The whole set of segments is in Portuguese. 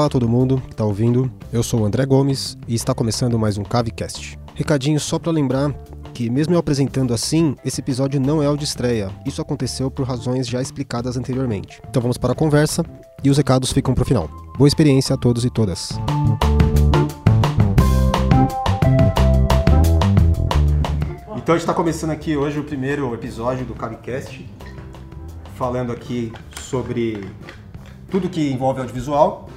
Olá todo mundo que está ouvindo, eu sou o André Gomes e está começando mais um Cavecast. Recadinho só para lembrar que, mesmo eu apresentando assim, esse episódio não é o de estreia. Isso aconteceu por razões já explicadas anteriormente. Então vamos para a conversa e os recados ficam para o final. Boa experiência a todos e todas. Então a gente está começando aqui hoje o primeiro episódio do Cavecast, falando aqui sobre tudo que envolve audiovisual.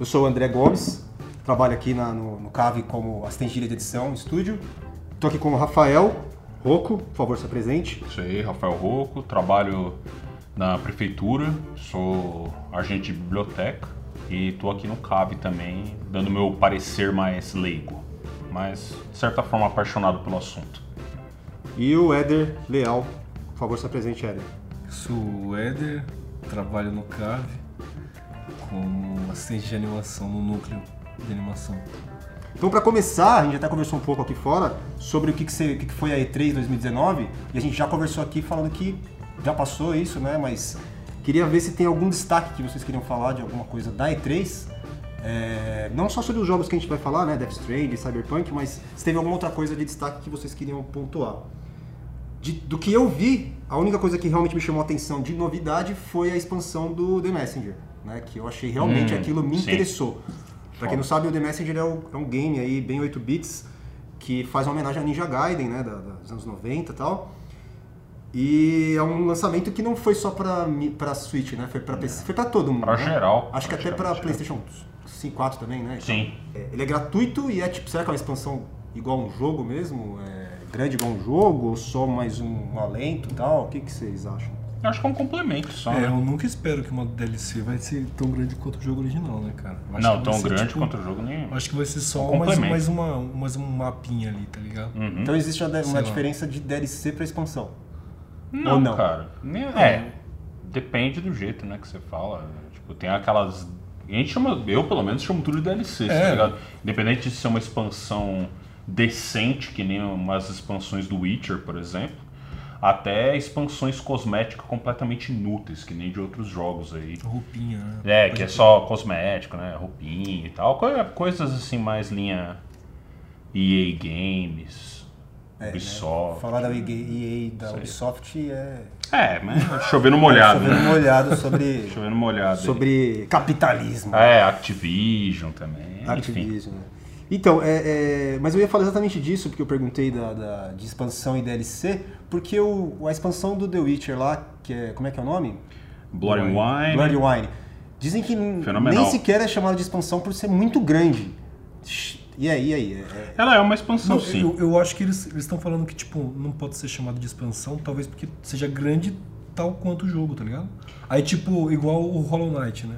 Eu sou o André Gomes, trabalho aqui na, no, no Cave como assistente de edição, estúdio. Estou aqui com o Rafael Rocco, por favor, se apresente. Isso aí, Rafael Rocco, trabalho na prefeitura, sou agente de biblioteca e estou aqui no CAV também, dando meu parecer mais leigo, mas de certa forma apaixonado pelo assunto. E o Éder Leal, por favor, se apresente, Éder. Sou o Éder, trabalho no CAV como assistente de animação no núcleo de animação. Então, para começar, a gente até conversou um pouco aqui fora sobre o que, que, você, o que, que foi a E3 2019 e a gente já conversou aqui falando que já passou isso, né? Mas queria ver se tem algum destaque que vocês queriam falar de alguma coisa da E3. É, não só sobre os jogos que a gente vai falar, né? Death Stranding, Cyberpunk, mas se teve alguma outra coisa de destaque que vocês queriam pontuar. De, do que eu vi, a única coisa que realmente me chamou a atenção de novidade foi a expansão do The Messenger, né? Que eu achei realmente Hum, aquilo me sim. interessou. Pra quem não sabe, o The Messenger é, o- é um game aí, bem 8 bits, que faz uma homenagem a Ninja Gaiden, né, da- da- dos anos 90 e tal. E é um lançamento que não foi só pra, mi- pra Switch, né, foi pra PC, foi pra todo mundo. Pra né? geral, Acho que até pra praticamente, PlayStation 5, 4 também, né? Sim. É, ele é gratuito e é tipo, será que é uma expansão igual um jogo mesmo? É grande igual um jogo ou só mais um, um alento e tal? O que, que vocês acham? Eu acho que é um complemento só, É, né? eu nunca espero que uma DLC vai ser tão grande quanto o jogo original, né, cara? Não, tão grande tipo, quanto o jogo nenhum. Acho que vai ser só Um mais, mais, uma, mais um mapinha ali, tá ligado? Uhum. Então existe uma, uma diferença de DLC pra expansão. Não, Ou não? cara. Nem- É, depende do jeito, né, que você fala. Tipo, tem aquelas. A gente chama, eu pelo menos chamo tudo de DLC, tá É. ligado? Independente de ser uma expansão decente, que nem umas expansões do Witcher, por exemplo, até expansões cosméticas completamente inúteis, que nem de outros jogos aí. Roupinha, né? É, Pode que é só cosmético, né? Roupinha e tal. co- Coisas assim mais linha EA Games, É, né? Ubisoft. Falar da EA da aí. Ubisoft é É, mas chovendo molhado, chovendo né? molhado sobre, Chovendo molhado. aí. sobre capitalismo. É, Activision também. Enfim. Activision. né? Então, é, é, mas eu ia falar exatamente disso, porque eu perguntei da, da- de expansão e DLC, porque o, a expansão do The Witcher lá, que é. Como é que é o nome? Blood and Wine. Blood and Wine. Dizem que Fenomenal. nem sequer é chamado de expansão por ser muito grande. E aí, e aí? É- é- Ela é uma expansão, Não, sim. eu, eu acho que eles estão falando que, tipo, não pode ser chamado de expansão, talvez porque seja grande tal quanto o jogo, tá ligado? Aí, tipo, igual o Hollow Knight, né?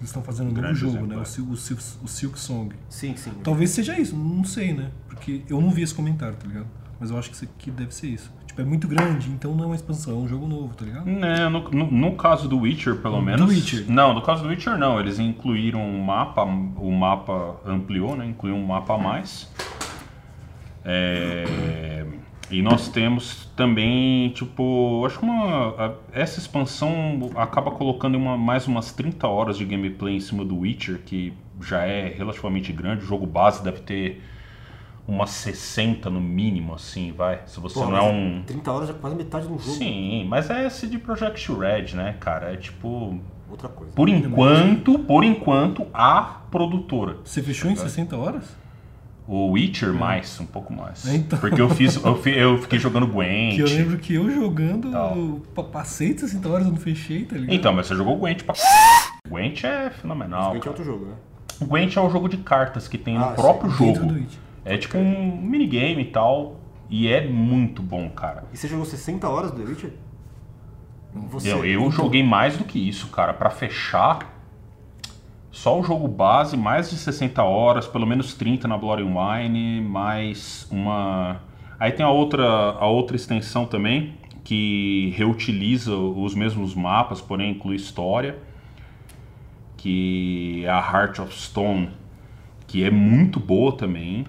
Eles estão fazendo um novo Grande jogo, exemplo, né? é. O, o, o Silk Song. Sim, sim. Talvez seja isso, não sei, né? Porque eu não vi esse comentário, tá ligado? Mas eu acho que, isso aqui deve ser isso. Tipo, é muito grande, então não é uma expansão, é um jogo novo, tá ligado? Né, no, no- no caso do Witcher, pelo menos. Witcher. Não, no caso do Witcher, não. Eles incluíram um mapa, o mapa ampliou, né? Incluiu um mapa a mais. É, e nós temos também, tipo, acho que uma, a- essa expansão acaba colocando uma, mais umas 30 horas de gameplay em cima do Witcher, que já é relativamente grande. O jogo base deve ter umas 60 no mínimo, assim, vai. Se você Pô, não é um. 30 horas já é quase metade de um jogo. Sim, mas é esse de Project Red, né, cara? É tipo. Outra coisa. Por enquanto, por enquanto, a produtora. Você fechou em 60 horas? O Witcher, mais, um pouco mais. Então. Porque eu fiz. Eu, fi- eu fiquei jogando Gwent. Que eu lembro que eu jogando, Tal. eu pa- passei de 60 horas, eu não fechei, tá ligado? Então, mas você jogou Gwent pra. Gwent é fenomenal. Realmente é outro jogo, né? O Gwent é o jogo de cartas que tem Ah, no próprio Dentro jogo. É tipo um minigame e tal. E é muito bom, cara. E você jogou 60 horas do The Witcher? Você, Eu, eu joguei mais do que isso, cara. Pra fechar, só o jogo base, mais de 60 horas, pelo menos 30 na Blood Wine, mais uma. Aí tem a outra, a outra extensão também, que reutiliza os mesmos mapas, porém inclui história, que é a Heart of Stone, que é muito boa também.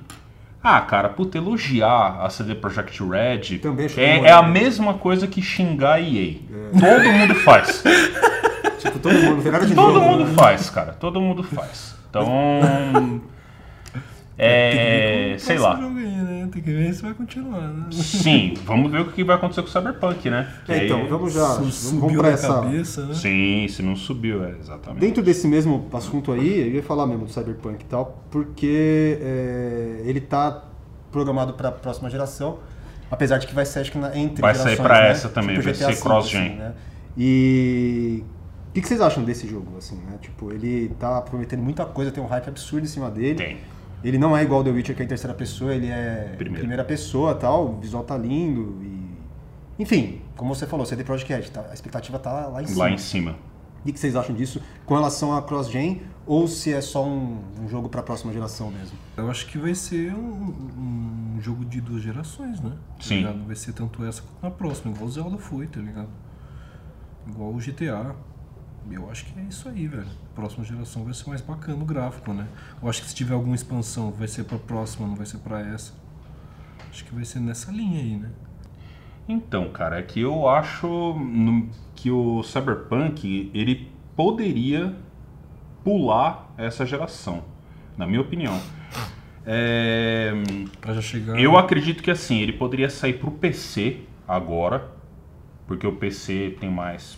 Ah, cara, puta, elogiar a CD Projekt Red é, é a é. mesma coisa que xingar a EA. Todo mundo faz. Tipo, todo mundo, tem nada de Todo novo, mundo né? faz, cara. Todo mundo faz. Então. É. Sei lá. Aí, né? Tem que ver se vai continuar, né? Sim, vamos ver o que vai acontecer com o Cyberpunk, né? É, aí- então, vamos já. Vamos, Subiu vamos pra essa. cabeça, né? Sim, se não subiu, é, exatamente. Dentro desse mesmo assunto aí, eu ia falar mesmo do Cyberpunk e tal, porque é, ele tá programado para a próxima geração, apesar de que vai ser, acho que na, entre Vai sair gerações, pra né? essa também, Tipo vai GTA ser cross-gen. assim, né? E o que, que vocês acham desse jogo, assim, né? Tipo, ele tá prometendo muita coisa, tem um hype absurdo em cima dele. Tem. Ele não é igual ao The Witcher, que é em terceira pessoa, ele é Primeira. primeira pessoa tal, o visual tá lindo e... Enfim, como você falou, CD Projekt Red, tá, a expectativa tá lá em cima. Lá em cima. O que que vocês acham disso com relação a cross-gen ou se é só um, um jogo para a próxima geração mesmo? Eu acho que vai ser um, um jogo de duas gerações, né? Tá Sim. ligado? Vai ser tanto essa quanto na próxima, igual o Zelda foi, tá ligado? Igual o GTA. Eu acho que é isso aí, velho. Próxima geração vai ser mais bacana o gráfico, né? Eu acho que se tiver alguma expansão, vai ser pra próxima, não vai ser pra essa. Acho que vai ser nessa linha aí, né? Então, cara, é que eu acho que o Cyberpunk ele poderia pular essa geração, na minha opinião. É, Pra já chegar. eu acredito que assim, ele poderia sair pro PC agora, porque o PC tem mais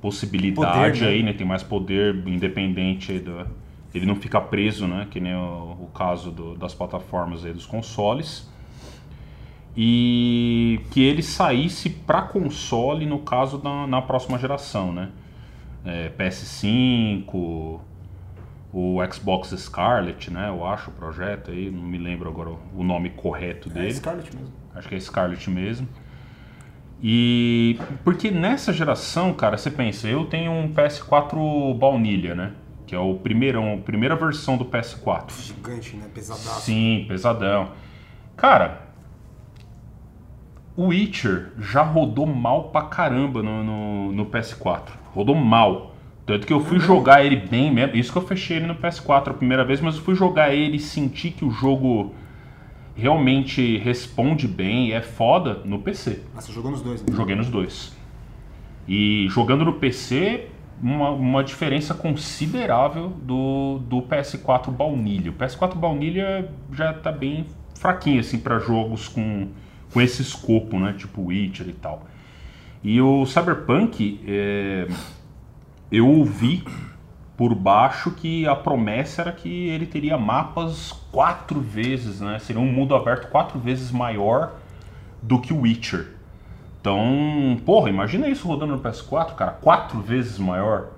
possibilidade Poder, né? aí, né? Tem mais poder independente aí do, ele não fica preso, né? Que nem o, o caso do- das plataformas aí dos consoles. E que ele saísse para console no caso da, na próxima geração, né? É, PS5, o Xbox Scarlet, né? Eu acho o projeto aí, não me lembro agora o nome correto É dele. Scarlet mesmo. Acho que é Scarlet mesmo. E porque nessa geração, cara, você pensa, eu tenho um PS4 baunilha, né? Que é o primeirão, a primeira versão do PS4. Gigante, né? Pesadaço. Sim, pesadão. Cara, o Witcher já rodou mal pra caramba no, no, no PS4. Rodou mal. Tanto que eu fui jogar ele bem mesmo. Isso que eu fechei ele no PS4 a primeira vez, mas eu fui jogar ele e senti que o jogo realmente responde bem, é foda no PC. Ah, você jogou nos dois, né? Joguei nos dois. E jogando no PC, uma, uma diferença considerável do, do PS4 baunilha. O PS4 baunilha já tá bem fraquinho, assim, para jogos com, com esse escopo, né? Tipo Witcher e tal. E o Cyberpunk, é, eu ouvi por baixo que a promessa era que ele teria mapas quatro vezes, né? Seria um mundo aberto quatro vezes maior do que o Witcher. Então, porra, imagina isso rodando no PS4, cara, quatro vezes maior.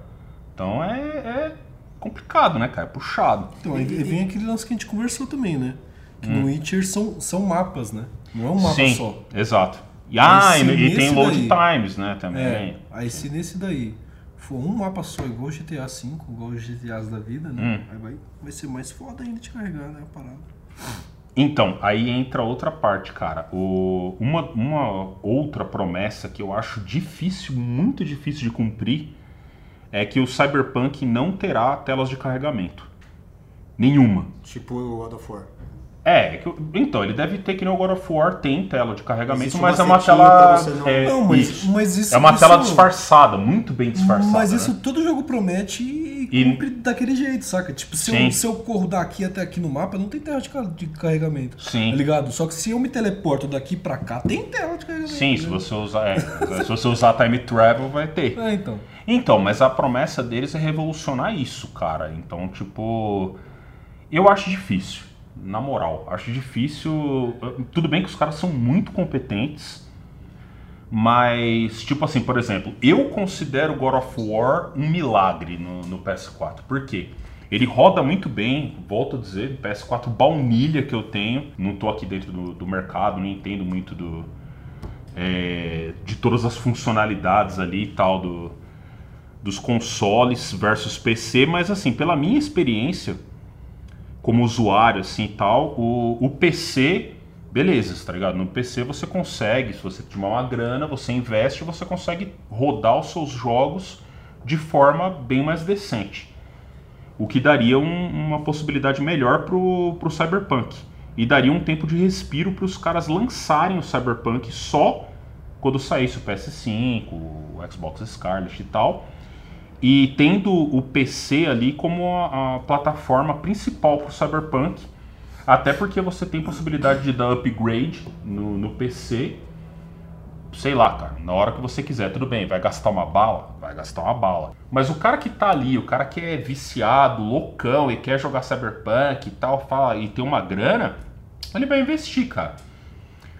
Então é, é complicado, né, cara? É puxado. Então, aí vem aquele lance que a gente conversou também, né? Que no Witcher são, são mapas, né? Não é um mapa Hum. Sim, só. exato. E, ah, e, e tem load daí- times, né, também. É, aí se nesse daí for um mapa só, igual o GTA V, igual os GTAs da vida, né? Hum. Aí vai, vai ser mais foda ainda de carregar, né? A parada. Então, aí entra outra parte, cara. O, uma, uma outra promessa que eu acho difícil, muito difícil de cumprir, é que o Cyberpunk não terá telas de carregamento. Nenhuma. Tipo o God of War. É, que então, ele deve ter que nem o God of War tem tela de carregamento, Existe mas é uma tela. não- É, Não, mas isso. mas isso. é uma tela isso- disfarçada, muito bem disfarçada. Mas né? isso todo jogo promete e E- cumpre daquele jeito, saca? Tipo, se eu, se eu corro daqui até aqui no mapa, não tem tela de, de carregamento. Sim. Tá ligado? Só que se eu me teleporto daqui pra cá, tem tela de carregamento. Sim, se né? você usar, é, se você usar time travel, vai ter. É, então. Então, mas a promessa deles é revolucionar isso, cara. Então, tipo, eu acho difícil, na moral, acho difícil. Tudo bem que os caras são muito competentes, mas, tipo assim, por exemplo, eu considero God of War um milagre no, no PS4. Por quê? Ele roda muito bem, volto a dizer, PS4 baunilha que eu tenho. Não tô aqui dentro do, do mercado, não entendo muito do, é, de todas as funcionalidades ali e tal do, dos consoles versus PC, mas assim, pela minha experiência como usuário assim e tal, o, o PC, beleza, tá ligado? No PC você consegue, se você tiver uma grana, você investe, você consegue rodar os seus jogos de forma bem mais decente. O que daria um- uma possibilidade melhor pro, pro Cyberpunk. E daria um tempo de respiro para os caras lançarem o Cyberpunk só quando saísse o PS5, o Xbox Scarlet e tal. E tendo o PC ali como a, a plataforma principal para o Cyberpunk, até porque você tem possibilidade de dar upgrade no, no PC, sei lá, cara, na hora que você quiser, tudo bem, vai gastar uma bala? Vai gastar uma bala. Mas o cara que tá ali, o cara que é viciado, loucão e quer jogar Cyberpunk e tal, fala, e tem uma grana, ele vai investir, cara.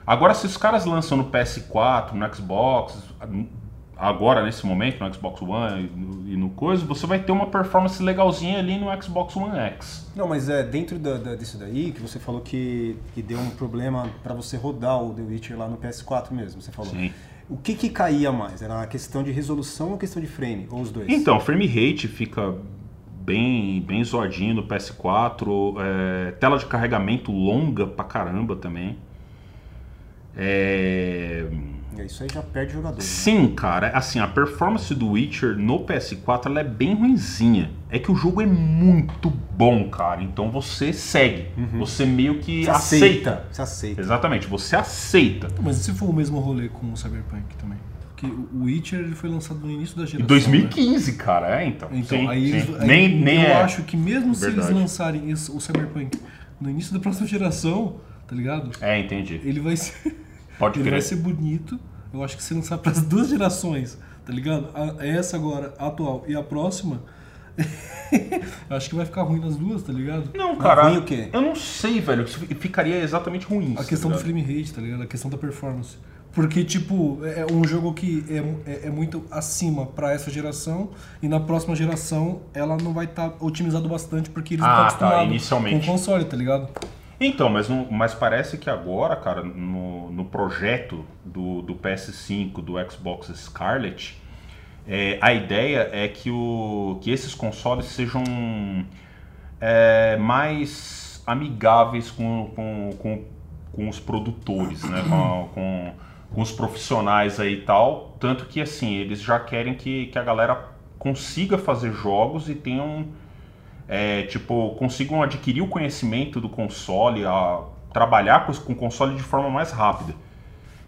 Agora, se os caras lançam no PS4, no Xbox, agora nesse momento no Xbox One e no, e no coisa, você vai ter uma performance legalzinha ali no Xbox One X. Não, mas é dentro da, da, disso daí que você falou que, que deu um problema para você rodar o The Witcher lá no PS4 mesmo, você falou. Sim. O que, que caía mais? Era a questão de resolução ou a questão de frame? Ou os dois? Então, frame rate fica bem, bem zoadinho no PS4, é, tela de carregamento longa pra caramba também. É... Isso aí já perde jogador. Né? Sim, cara. Assim, a performance do Witcher no PS4 ela é bem ruinzinha. É que o jogo é muito bom, cara. Então você segue. Uhum. Você meio que você aceita. aceita. Você aceita. Exatamente, você aceita. Mas e se for o mesmo rolê com o Cyberpunk também? Porque o Witcher ele foi lançado no início da geração. Em 2015, né? cara. É, então. Então, sim, aí, sim. Eles, aí nem, nem eu é. acho que mesmo se Verdade. eles lançarem o Cyberpunk no início da próxima geração, tá ligado? É, entendi. Ele vai ser. Pode ele crer. vai ser bonito. Eu acho que se lançar para as duas gerações, tá ligado? A, essa agora, a atual e a próxima, eu acho que vai ficar ruim nas duas, tá ligado? Não, cara. ruim o quê? Eu não sei, velho. Ficaria exatamente ruim. A questão do tá frame rate, tá ligado? A questão da performance. Porque, tipo, é um jogo que é, é, é muito acima para essa geração e na próxima geração ela não vai estar otimizado bastante porque eles Ah, não tá, estão acostumados inicialmente. com o console, tá ligado? Então, mas, não- mas parece que agora, cara, no, no projeto do, do PS5, do Xbox Scarlet, é, a ideia é que, o, que esses consoles sejam é, mais amigáveis com, com, com, com os produtores, né? com, com, com os profissionais aí e tal. Tanto que, assim, eles já querem que, que a galera consiga fazer jogos e tenham é, tipo, consigam adquirir o conhecimento do console, a trabalhar com, com o console de forma mais rápida.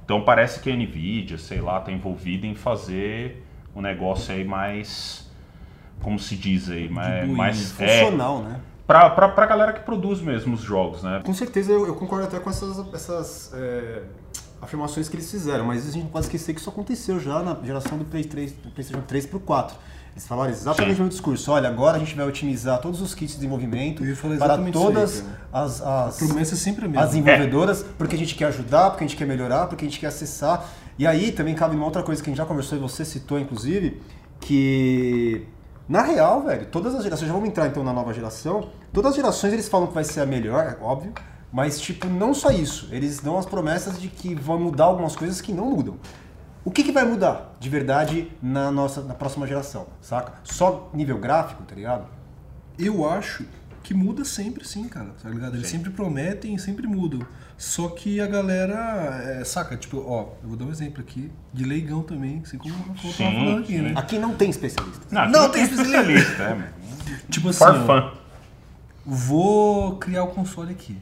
Então parece que a Nvidia, sei lá, está envolvida em fazer um negócio aí mais, como se diz aí, mais, mais é, Funcional, né? pra, pra, pra galera que produz mesmo os jogos, né? Com certeza eu, eu concordo até com essas, essas é, afirmações que eles fizeram, mas a gente não pode esquecer que isso aconteceu já na geração do, Play 3, do PlayStation 3 pro 4. Eles falaram exatamente Sim. o mesmo discurso. Olha, agora a gente vai otimizar todos os kits de desenvolvimento para aí, todas cara. as, as, A promessa é sempre a mesma. as desenvolvedoras, porque a gente quer ajudar, porque a gente quer melhorar, porque a gente quer acessar. E aí também cabe uma outra coisa que a gente já conversou e você citou, inclusive, que na real, velho, todas as gerações, já vamos entrar então na nova geração, todas as gerações eles falam que vai ser a melhor, é óbvio, mas tipo, não só isso, eles dão as promessas de que vão mudar algumas coisas que não mudam. O que, que vai mudar de verdade na nossa na próxima geração, saca? Só nível gráfico, tá ligado? Eu acho que muda sempre, sim, cara. Tá ligado? Eles Sim. sempre prometem e sempre mudam. Só que a galera, é, saca? Tipo, ó, eu vou dar um exemplo aqui de leigão também, assim como eu tava Sim, falando aqui, sim. né? Aqui não tem especialistas. Não, Não, não tem tem especialista, é, mano. Tipo assim, For ó, fun. vou criar o console aqui.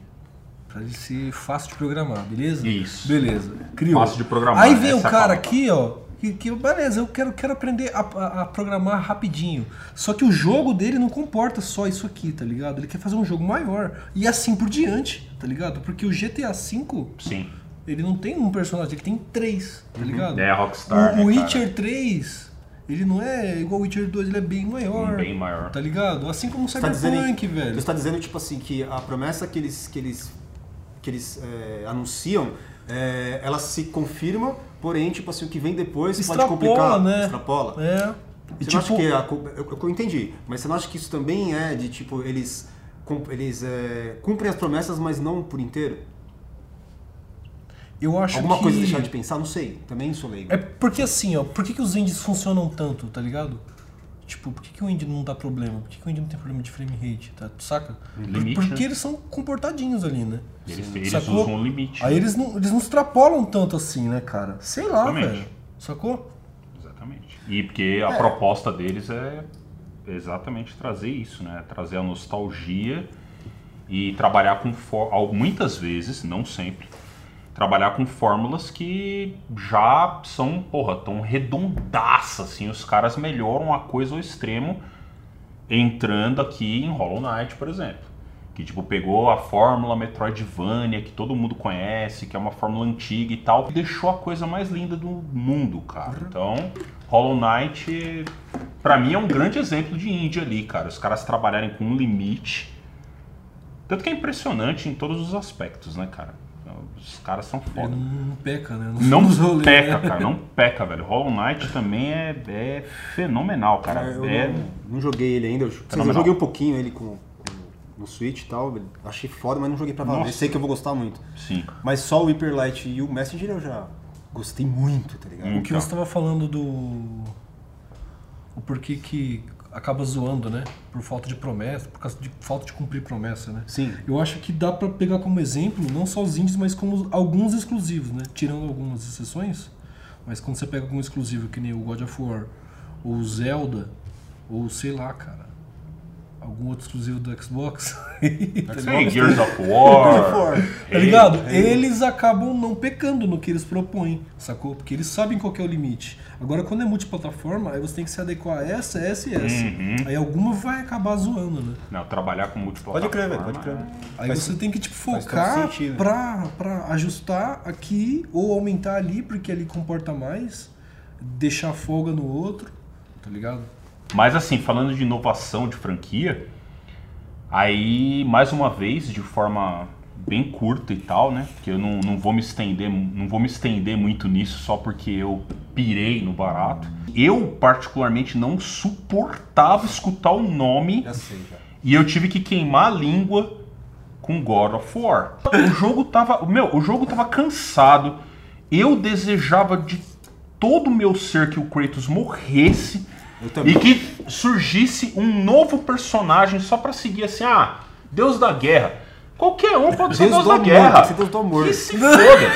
Pra ele ser fácil de programar, beleza? Isso. Beleza. Criou. Fácil de programar, Aí vem o é cara aqui, ó. Que, que, beleza, eu quero, quero aprender a, a- a programar rapidinho. Só que o jogo dele não comporta só isso aqui, tá ligado? Ele quer fazer um jogo maior. E assim por diante, tá ligado? Porque o GTA V, Sim. ele não tem um personagem, ele tem três, tá ligado? É a Rockstar, o, né, o cara? Witcher 3, ele não é igual o Witcher 2, ele é bem maior. Bem maior. Tá ligado? Assim como o Você tá dizendo, Cyberpunk, você velho. está dizendo tipo assim que a promessa que eles que eles que eles é, anunciam, é, ela se confirma, porém tipo assim o que vem depois pode Extrapola, complicar, né? extrapola. É. E Você tipo, acha que a, eu, eu entendi, mas você não acha que isso também é de tipo eles eles é, cumprem as promessas, mas não por inteiro? eu acho Alguma que... coisa deixar de pensar, não sei. Também sou leigo. É porque assim, ó, por que, que os indies funcionam tanto, tá ligado? Tipo, por que, que o indie não dá problema? Por que, que o indie não tem problema de frame rate, tá? Saca? Limite, Porque né? eles são comportadinhos ali, né? Eles, eles Sacou? usam o limite. Aí eles não, eles não extrapolam tanto assim, né, cara? Sei lá, Exatamente. velho. Sacou? Exatamente. E porque a proposta deles é exatamente trazer isso, né? Trazer a nostalgia e trabalhar com muitas vezes, não sempre, trabalhar com fórmulas que já são, porra, tão redondaças, assim, os caras melhoram a coisa ao extremo entrando aqui em Hollow Knight, por exemplo. Que, tipo, pegou a fórmula Metroidvania, que todo mundo conhece, que é uma fórmula antiga e tal, e deixou a coisa mais linda do mundo, cara. Então, Hollow Knight, pra mim, é um grande exemplo de indie ali, cara. Os caras trabalharem com um limite. Tanto que é impressionante em todos os aspectos, né, cara? Os caras são Ele foda. não, não peca, né? Não rolês, peca, né? cara, não peca, velho. Hollow Knight também é, é fenomenal, cara. eu É, não, não joguei ele ainda. Eu, eu joguei um pouquinho ele com, com- no Switch e tal. Achei foda, mas não joguei pra valer. Sei que eu vou gostar muito. sim. Mas só o Hyper Light e o Messenger eu já gostei muito, tá ligado? Hum. O que você estava falando do. O porquê que acaba zoando, né? Por falta de promessa, por causa de falta de cumprir promessa, né? Sim. Eu acho que dá pra pegar como exemplo não só os indies, mas como alguns exclusivos, né? Tirando algumas exceções. Mas quando você pega algum exclusivo que nem o God of War, ou o Zelda, ou sei lá, cara. Algum outro exclusivo do Xbox. tá ligado? Gears of War. Tá ligado? Eles acabam não pecando no que eles propõem, sacou? Porque eles sabem qual que é o limite. Agora, quando é multiplataforma, aí você tem que se adequar a essa, essa e essa. Uhum. Aí alguma vai acabar zoando, né? Não, trabalhar com multiplataforma. Pode crer, velho, pode crer. Aí Faz- você tem que tipo, focar pra, pra ajustar aqui ou aumentar ali, porque ali comporta mais, deixar folga no outro, tá ligado? Mas assim, falando de inovação de franquia, aí mais uma vez, de forma bem curta e tal, né? Que eu não, não vou me estender, não vou me estender muito nisso só porque eu pirei no barato. Eu particularmente não suportava escutar o nome Já sei, já. e eu tive que queimar a língua com God of War. O jogo tava, meu, o jogo tava cansado. Eu desejava de todo o meu ser que o Kratos morresse. E que surgisse um novo personagem só pra seguir assim, ah, Deus da Guerra. Qualquer um pode ser Deus da amor, Guerra. ser Deus do amor. Que se foda.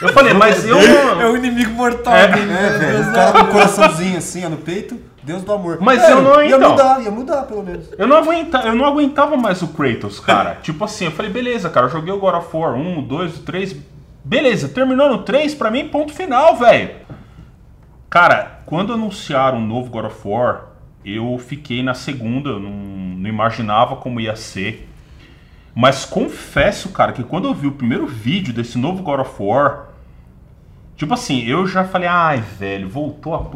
Eu falei, mas eu não... o inimigo mortal É, dele, É, velho. O cara com um coraçãozinho assim, ó, no peito. Deus do amor. Mas É, eu não- Ia então. mudar, ia mudar, pelo menos. Eu não, aguenta, eu não aguentava mais o Kratos, cara. tipo assim, eu falei, beleza, cara, eu joguei o God of War 1, 2, 3. Beleza, terminou no 3, pra mim, ponto final, velho. Cara, quando anunciaram o novo God of War, eu fiquei na segunda, eu não, não imaginava como ia ser. Mas confesso, cara, que quando eu vi o primeiro vídeo desse novo God of War, tipo assim, eu já falei, ai, velho, voltou a p...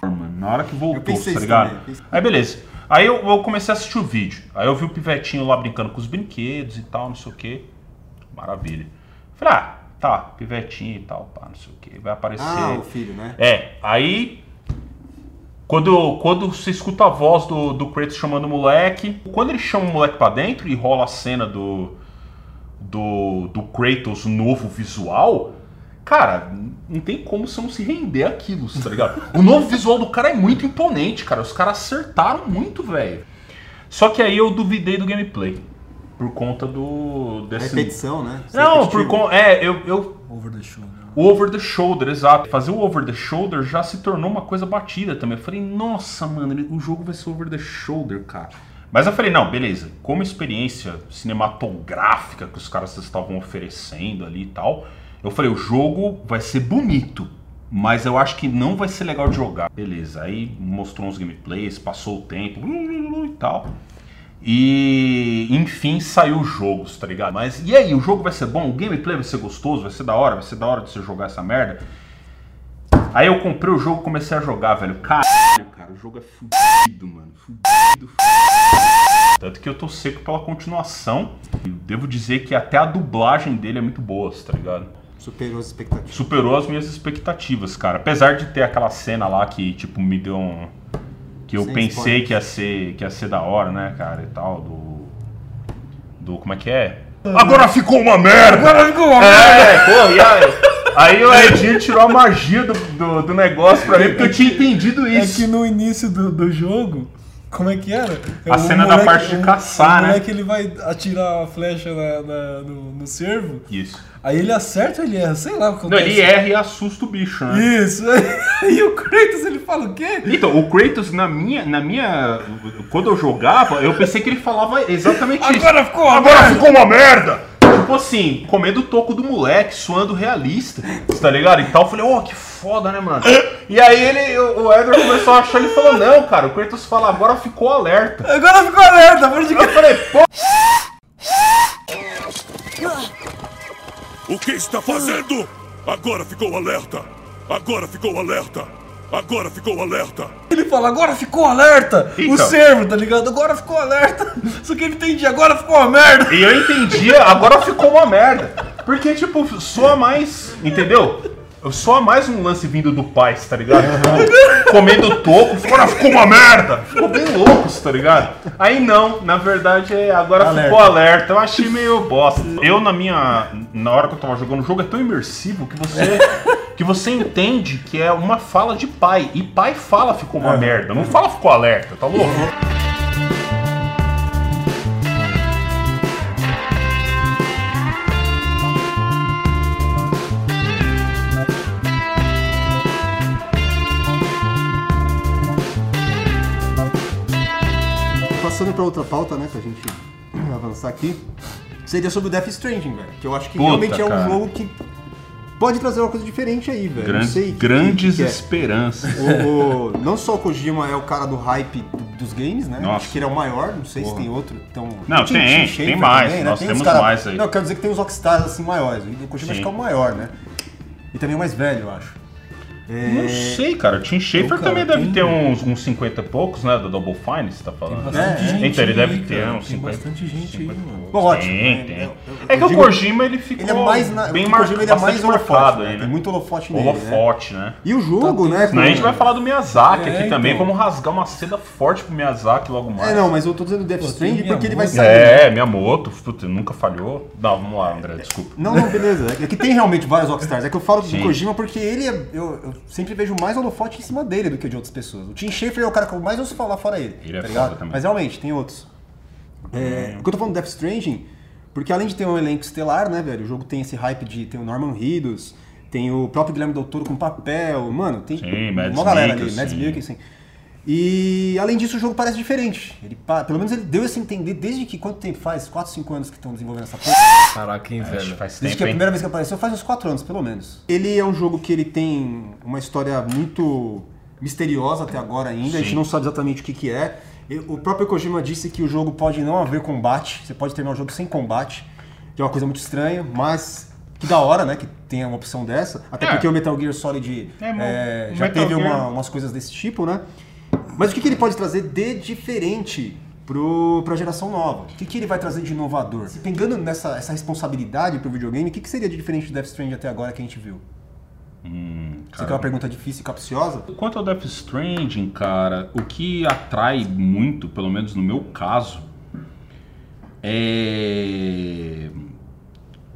mano. Na hora que voltou, tá ligado? também. Aí beleza. Aí eu, eu comecei a assistir o vídeo. Aí eu vi o pivetinho lá brincando com os brinquedos e tal, não sei o que. Maravilha. Falei, ah, tá, pivetinho e tal, pá, não sei o que. Vai aparecer. Ah, o filho, né? É, aí. Quando, quando você escuta a voz do, do Kratos chamando o moleque, quando ele chama o moleque pra dentro e rola a cena do, do, do Kratos novo visual, cara, não tem como você não se render àquilo, tá ligado? o novo visual do cara é muito imponente, cara. Os caras acertaram muito, velho. Só que aí eu duvidei do gameplay. Por conta do. Desse... Repetição, né? Não, por conta. É, eu, eu Over the né? o over the shoulder, exato. Fazer o over the shoulder já se tornou uma coisa batida também. Eu falei, nossa, mano, o jogo vai ser over the shoulder, cara. Mas eu falei, não, beleza. Como experiência cinematográfica que os caras estavam oferecendo ali e tal, eu falei, o jogo vai ser bonito. Mas eu acho que não vai ser legal de jogar. Beleza, aí mostrou uns gameplays, passou o tempo e tal. E enfim saiu os jogos, tá ligado? Mas e aí, o jogo vai ser bom? O gameplay vai ser gostoso? Vai ser da hora? Vai ser da hora de você jogar essa merda? Aí eu comprei o jogo e comecei a jogar, velho. Caralho, cara, o jogo é fudido, mano. Fudido, fudido. Tanto que eu tô seco pela continuação. E devo dizer que até a dublagem dele é muito boa, tá ligado? Superou as expectativas. superou as minhas expectativas, cara. Apesar de ter aquela cena lá que, tipo, me deu um. Que eu pensei que ia, ser, que ia ser da hora, né, cara, e tal, do. Do. Como é que é? Agora ficou uma merda! Agora ficou uma É, pô, e aí? Aí o Edinho tirou a magia do, do, do negócio pra mim, porque eu tinha entendido É isso. que no início do, do jogo, como é que era? A O cena da parte de caçar, o né? moleque ele vai atirar a flecha na- na- no, no cervo, Isso. aí ele acerta ou ele erra? Sei lá o que Não, acontece. ele erra e assusta o bicho, né? Isso, aí o Kratos ele fala o quê? Então, o Kratos, na minha, na minha. Quando eu jogava, eu pensei que ele falava exatamente isso. Agora ficou uma Agora merda. ficou uma merda! Tipo assim, comendo o toco do moleque, suando realista, tá ligado? E tal. Eu falei, ó, que foda, né, mano? E aí ele, o o Edward começou a achar, ele falou, não, cara, o Kratos fala, agora ficou alerta. Agora ficou alerta, pode Eu falei, pô, O que está fazendo? Agora ficou alerta! Agora ficou alerta! Agora ficou alerta! Ele fala, agora ficou alerta! O Então. servo, tá ligado? Agora ficou alerta! Só que ele entendi, agora ficou uma merda! E eu entendia, agora ficou uma merda. Porque, tipo, soa mais. Entendeu? Soa mais um lance vindo do pai, tá ligado? Tipo, comendo toco, agora ficou uma merda! Ficou bem louco, tá ligado? Aí não, na verdade, é, agora Alerta. ficou alerta. Eu achei meio bosta. Eu, na minha. Na hora que eu tava jogando o jogo, é tão imersivo que você. Que você entende que é uma fala de pai. E pai fala ficou uma merda. Não fala ficou alerta, tá louco? Outra pauta, né, pra gente avançar aqui, seria sobre o Death Stranding, velho. Que eu acho que Puta, realmente é um cara. jogo que pode trazer uma coisa diferente aí, velho. Gran- Não sei grandes que que é. esperanças. O- o- não só o Kojima é o cara do hype do- dos games, né? Nossa. Acho que ele é o maior, não sei se Porra. tem outro. Então, Não, tem, Schafer tem mais, também, né? nós Tem temos cara- mais aí. Não, quero dizer que tem uns rockstars assim maiores. O Kojima acho Sim. que é o maior, né? E também o mais velho, eu acho. É, Não sei, cara. O Tim Schafer Então, cara, também deve tem- ter uns, uns 50 e poucos, né? Do Double Fine, você tá falando. Bastante É, gente então ele aí, deve ter cara. uns Tem 50. bastante gente aí, mano. Bom, ótimo. Tem, né? tem. Eu- eu- É que o Kojima ele ficou Ele é mais na, bem o mar... Kojima ele é mais bastante holofote, marcado né? Tem muito holofote nele, né? Holofote, né? E o jogo, Tá, né? Senão a gente vai falar do Miyazaki É, aqui também. então. Vamos rasgar uma seda forte pro Miyazaki logo mais. É, não, mas eu tô dizendo Death tem Stranding porque ele vai sair. né? É, Miyamoto, puta, nunca falhou. Não, vamos lá, André, desculpa. Não, não, beleza. É que tem realmente vários rockstars. É que eu falo do Kojima porque ele é, eu sempre vejo mais holofote em cima dele do que de outras pessoas. O Tim Schafer é o cara que eu mais ouço falar fora ele. Ele é tá foda ligado? também. Mas realmente, tem outros. É, o que eu tô falando do Death Stranding, porque além de ter um elenco estelar, né, velho? O jogo tem esse hype de ter o Norman Reedus, tem o próprio Guilherme Del Toro com papel, mano, tem Sim, Mads uma galera ali, Mikkelsen. Mads Mikkelsen. E além disso, o jogo parece diferente. Ele, pelo menos ele deu esse entender desde que quanto tempo faz? 4, 5 anos que estão desenvolvendo essa porra. Caraca, hein, velho. que faz Desde que tempo, a hein? primeira vez que apareceu faz uns 4 anos, pelo menos. Ele é um jogo que ele tem uma história muito misteriosa até agora ainda. A gente Sim. não sabe exatamente o que, que é. O próprio Kojima disse que o jogo pode não haver combate. Você pode terminar o jogo sem combate. Que é uma coisa muito estranha, mas que da hora, né? Que tenha uma opção dessa. Até É. porque o Metal Gear Solid É, é, já Metal teve uma- umas coisas desse tipo, né? Mas o que, que ele pode trazer de diferente pro, pra geração nova? O que, que ele vai trazer de inovador? Pegando nessa essa responsabilidade pro videogame, o que, que seria de diferente do Death Stranding até agora que a gente viu? Hum, Você quer uma pergunta difícil e capciosa? Quanto ao Death Stranding, cara, o que atrai muito, pelo menos no meu caso, é.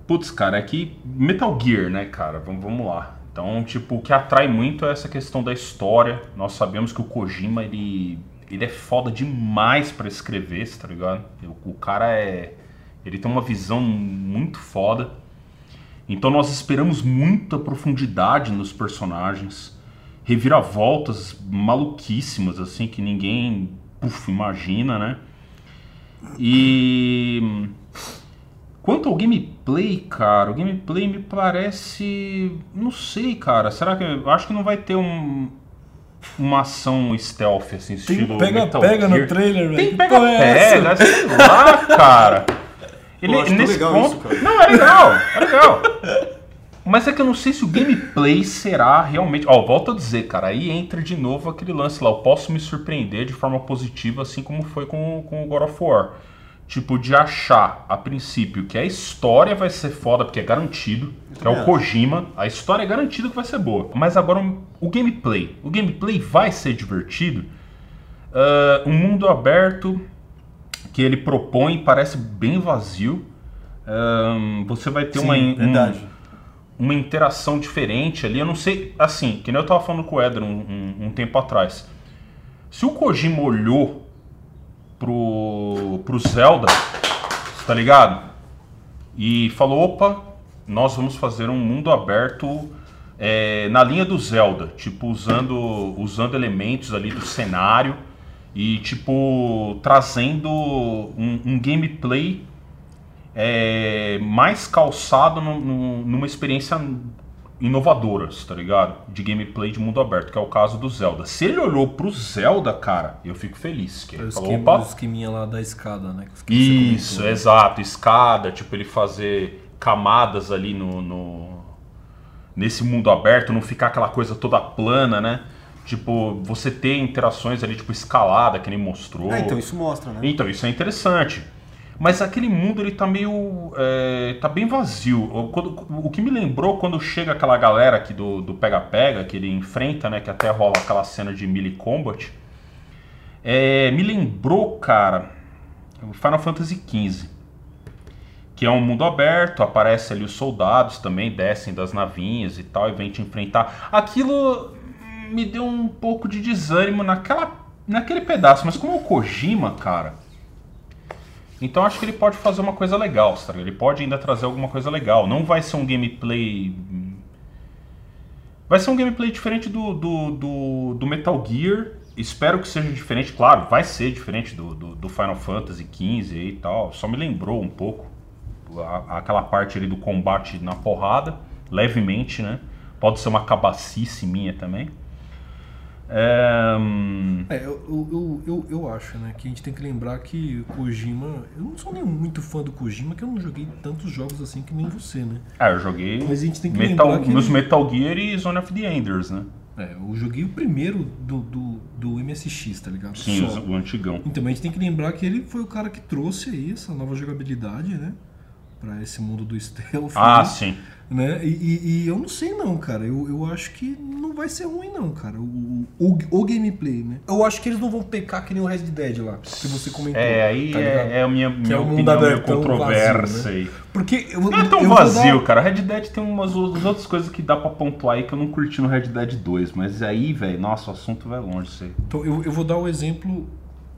Putz, cara, é que Metal Gear, né, cara? Vamos, vamos lá. Então, tipo, o que atrai muito é essa questão da história. Nós sabemos que o Kojima, ele, ele é foda demais pra escrever, tá ligado? O, o cara é. Ele tem uma visão muito foda. Então nós esperamos muita profundidade nos personagens, reviravoltas maluquíssimas, assim, que ninguém puf, imagina, né? E quanto ao gameplay, cara, o gameplay me parece. Não sei, cara. Será que. Eu acho que não vai ter um. Uma ação stealth, assim, Tem estilo. pega-pega Metal no Gear. trailer, velho. Tem Que porra é sei lá, cara. Ele, acho tão nesse legal ponto. isso, cara. Não, é legal, é legal. Mas é que eu não sei se o gameplay será realmente. Ó, volto a dizer, cara, aí entra de novo aquele lance lá. Eu posso me surpreender de forma positiva, assim como foi com, com o God of War. Tipo, de achar, a princípio, que a história vai ser foda, porque é garantido. Que é o Kojima. A história é garantida que vai ser boa. Mas agora o- gameplay. O gameplay vai ser divertido. Ah, um mundo aberto que ele propõe parece bem vazio. Ahn, você vai ter Sim, uma, um- uma interação diferente ali. Eu não sei, assim, que nem eu tava falando com o Eder um, um- um tempo atrás. Se o Kojima olhou pro, pro Zelda, tá ligado? E falou: opa, nós vamos fazer um mundo aberto é, na linha do Zelda, tipo, usando, usando elementos ali do cenário e, tipo, trazendo um, um gameplay é, mais calçado no- no- numa experiência inovadora, tá ligado? De gameplay de mundo aberto, que é o caso do Zelda. Se ele olhou pro Zelda, cara, eu fico feliz. Que O ele falou, esquema, o opa, esqueminha lá da escada, né? isso, comentou. exato, escada, tipo ele fazer camadas ali no, no- nesse mundo aberto, não ficar aquela coisa toda plana, né? Tipo, você ter interações ali, tipo escalada, que nem mostrou. Ah, então isso mostra, né? Então, isso é interessante. Mas aquele mundo, ele tá meio. é, tá bem vazio. O- quando- o que me lembrou quando chega aquela galera aqui do do pega-pega, que ele enfrenta, né? Que até rola aquela cena de melee combat. é, me lembrou, cara, Final Fantasy XV. Que é um mundo aberto, aparece ali os soldados também, descem das navinhas e tal, e vem te enfrentar. Aquilo me deu um pouco de desânimo naquela, naquele pedaço, mas como é o Kojima, cara. Então acho que ele pode fazer uma coisa legal, sabe? Ele pode ainda trazer alguma coisa legal. Não vai ser um gameplay. Vai ser um gameplay diferente do, do, do, do Metal Gear. Espero que seja diferente, claro, vai ser diferente do, do, do Final Fantasy XV e tal. Só me lembrou um pouco a- aquela parte ali do combate na porrada, levemente, né? Pode ser uma cabacice minha também. É, eu, eu, eu, eu, acho, né, que a gente tem que lembrar que o Kojima. Eu não sou nem muito fã do Kojima, que eu não joguei tantos jogos assim que nem você, né? Ah, eu joguei Mas a gente tem que Metal, lembrar que nos ele- Metal Gear e Zone of the Enders, né? É, eu joguei o primeiro do, do, do MSX, tá ligado? Sim, Só. o, antigão. Então, mas a gente tem que lembrar que ele foi o cara que trouxe aí essa nova jogabilidade, né? Pra esse mundo do stealth. Ah, aí, sim. Né? E, e- e eu não sei não, cara. Eu, eu acho que não vai ser ruim não, cara. O, o, o gameplay, né? Eu acho que eles não vão pecar que nem o Red Dead lá, que você comentou. É, aí tá é, é a minha, Que minha é um opinião meio controversa vazio, né? aí. Porque eu, Não é tão vazio, dar- cara. Red Dead tem umas ou- outras coisas que dá pra pontuar aí que eu não curti no Red Dead 2. Mas aí, velho, nossa, o assunto vai longe aí. Então, eu, eu vou dar o exemplo